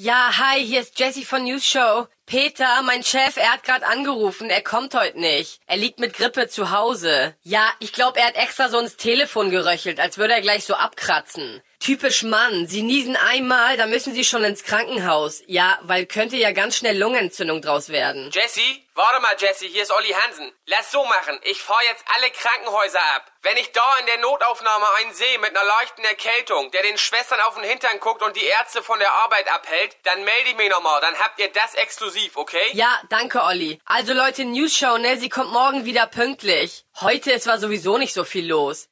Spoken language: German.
Ja, hi, hier ist Jesse von News Show. Peter, mein Chef, er hat gerade angerufen. Er kommt heute nicht. Er liegt mit Grippe zu Hause. Ja, ich glaube, er hat extra so ins Telefon geröchelt, als würde er gleich so abkratzen. Typisch Mann. Sie niesen einmal, dann müssen Sie schon ins Krankenhaus. Ja, weil könnte ja ganz schnell Lungenentzündung draus werden. Jesse, warte mal, Jesse, hier ist Olli Hansen. Lass so machen. Ich fahr jetzt alle Krankenhäuser ab. Wenn ich da in der Notaufnahme einen sehe mit einer leichten Erkältung, der den Schwestern auf den Hintern guckt und die Ärzte von der Arbeit abhält, dann melde ich mich nochmal. Dann habt ihr das exklusiv, okay? Ja, danke, Olli. Also Leute, News Show, ne? Sie kommt morgen wieder pünktlich. Heute ist war sowieso nicht so viel los.